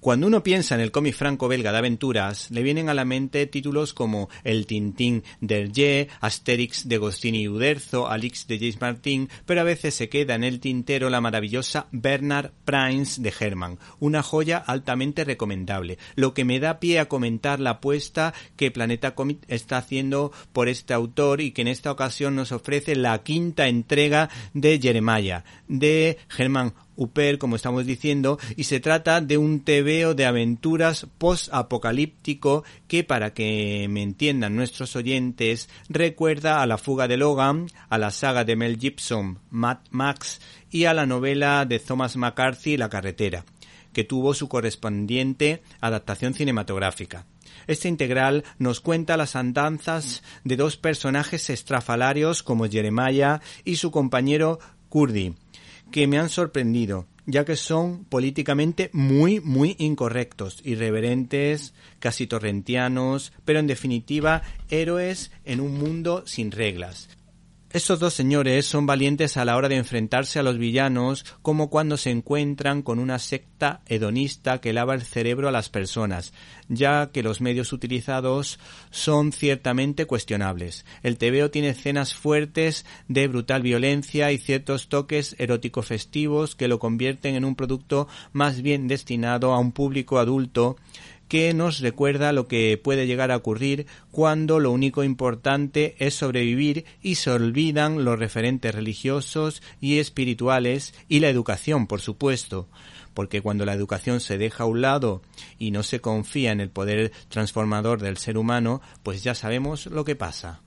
Cuando uno piensa en el cómic franco-belga de aventuras, le vienen a la mente títulos como El Tintín d'Hergé, Asterix de Gostini y Uderzo, Alix de James Martin, pero a veces se queda en el tintero la maravillosa Bernard Prince de Herman, una joya altamente recomendable, lo que me da pie a comentar la apuesta que Planeta Comic está haciendo por este autor y que en esta ocasión nos ofrece la quinta entrega de Jeremiah, de Herman Uper, como estamos diciendo, y se trata de un tebeo de aventuras post-apocalíptico que, para que me entiendan nuestros oyentes, recuerda a la fuga de Logan, a la saga de Mel Gibson, Mad Max y a la novela de Thomas McCarthy, La carretera, que tuvo su correspondiente adaptación cinematográfica. Este integral nos cuenta las andanzas de dos personajes estrafalarios como Jeremiah y su compañero Kurdi, que me han sorprendido, ya que son políticamente muy, muy incorrectos, irreverentes, casi torrentianos, pero en definitiva héroes en un mundo sin reglas. Estos dos señores son valientes a la hora de enfrentarse a los villanos, como cuando se encuentran con una secta hedonista que lava el cerebro a las personas, ya que los medios utilizados son ciertamente cuestionables. El TVO tiene escenas fuertes de brutal violencia y ciertos toques erótico festivos que lo convierten en un producto más bien destinado a un público adulto que nos recuerda lo que puede llegar a ocurrir cuando lo único importante es sobrevivir y se olvidan los referentes religiosos y espirituales y la educación, por supuesto porque cuando la educación se deja a un lado y no se confía en el poder transformador del ser humano, pues ya sabemos lo que pasa.